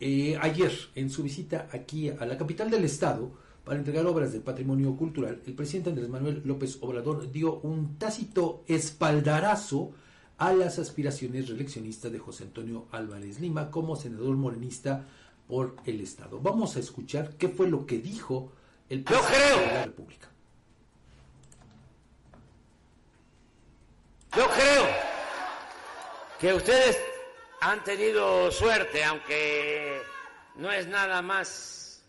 Eh, ayer, en su visita aquí a la capital del estado, para entregar obras del patrimonio cultural, el presidente Andrés Manuel López Obrador dio un tácito espaldarazo a las aspiraciones reeleccionistas de José Antonio Álvarez Lima como senador morenista por el estado. Vamos a escuchar qué fue lo que dijo el presidente de la República. Yo creo que ustedes han tenido suerte, aunque no es nada más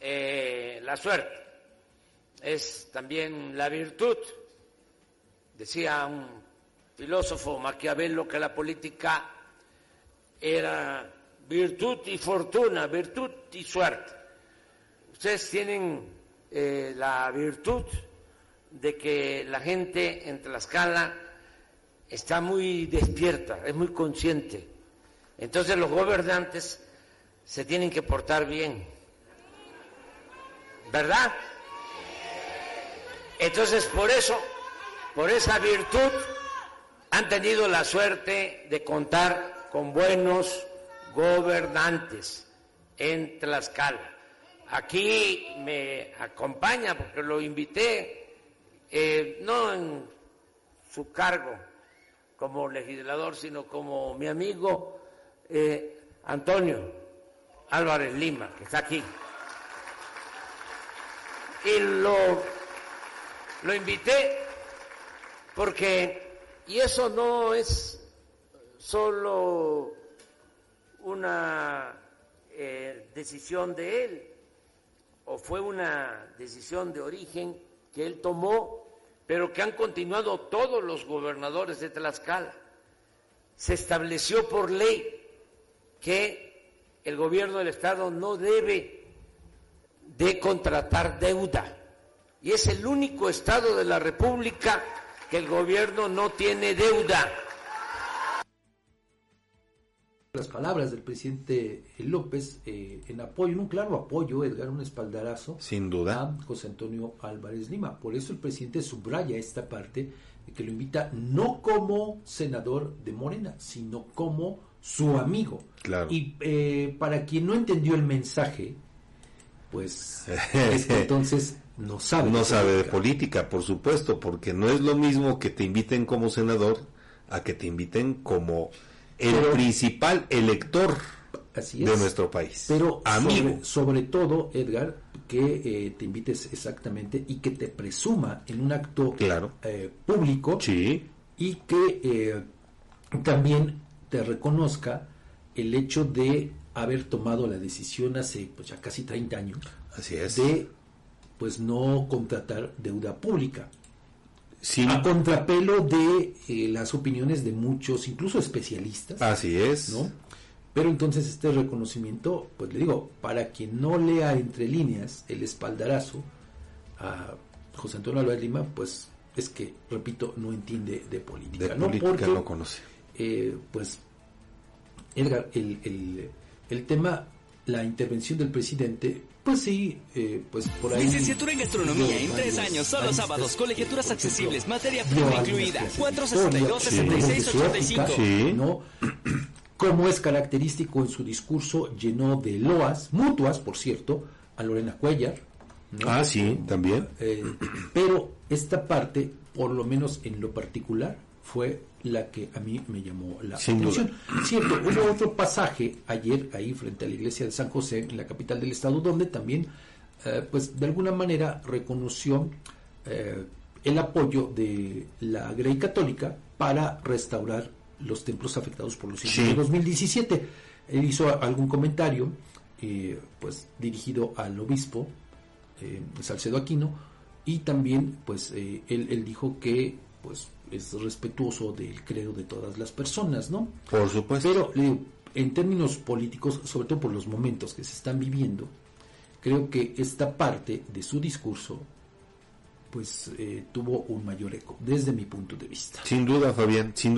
eh, la suerte, es también la virtud. Decía un filósofo Maquiavelo que la política era virtud y fortuna, virtud y suerte. Ustedes tienen eh, la virtud de que la gente en Tlaxcala está muy despierta, es muy consciente entonces los gobernantes se tienen que portar bien. ¿Verdad? Entonces por eso, por esa virtud, han tenido la suerte de contar con buenos gobernantes en Tlaxcala. Aquí me acompaña porque lo invité, eh, no en su cargo como legislador, sino como mi amigo eh, Antonio Álvarez Lima, que está aquí. Y lo, lo invité porque, y eso no es solo una eh, decisión de él, o fue una decisión de origen que él tomó, pero que han continuado todos los gobernadores de Tlaxcala. Se estableció por ley que el gobierno del Estado no debe de contratar deuda. Y es el único Estado de la República que el gobierno no tiene deuda. Las palabras del presidente López eh, en apoyo, en un claro apoyo, Edgar, un espaldarazo. Sin duda. A José Antonio Álvarez Lima. Por eso el presidente subraya esta parte de que lo invita no como senador de Morena, sino como su amigo. Claro. Y eh, para quien no entendió el mensaje, pues entonces no sabe. No sabe de política, por supuesto, porque no es lo mismo que te inviten como senador a que te inviten como el principal elector de nuestro país. Pero amigo. Sobre, todo, Edgar, que eh, te invites exactamente y que te presuma en un acto claro. Eh, público sí. y que también te reconozca el hecho de haber tomado la decisión hace pues ya casi 30 años Así es. de pues no contratar deuda pública. A contrapelo de eh, las opiniones de muchos, incluso especialistas. Así es. ¿no? Pero entonces este reconocimiento, pues le digo, para quien no lea entre líneas el espaldarazo a José Antonio Álvarez Lima, pues es que, repito, no entiende de política. De no política porque, no conoce eh, pues, Edgar, el, el, el, tema, la intervención del presidente, pues sí, eh, pues por ahí. Licenciatura en gastronomía en tres años, solo sábados, colegiaturas accesibles, materia prima incluida, 462-6685. Sí. ¿no? Como es característico en su discurso, llenó de loas, mutuas, por cierto, a Lorena Cuellar. ¿no? Ah, sí, también. Eh, pero esta parte, por lo menos en lo particular, fue la que a mí me llamó la Sin atención. duda. Cierto, hubo otro pasaje ayer ahí frente a la iglesia de San José, en la capital del estado, donde también, eh, pues de alguna manera reconoció eh, el apoyo de la Grey Católica para restaurar los templos afectados por los sismos Sí. de 2017. Él hizo algún comentario, eh, pues dirigido al obispo Salcedo Aquino, y también, pues él, él dijo que, pues es respetuoso del credo de todas las personas, ¿no? Por supuesto. Pero le digo, en términos políticos, sobre todo por los momentos que se están viviendo, creo que esta parte de su discurso pues eh, tuvo un mayor eco desde mi punto de vista. Sin duda, Fabián. Sin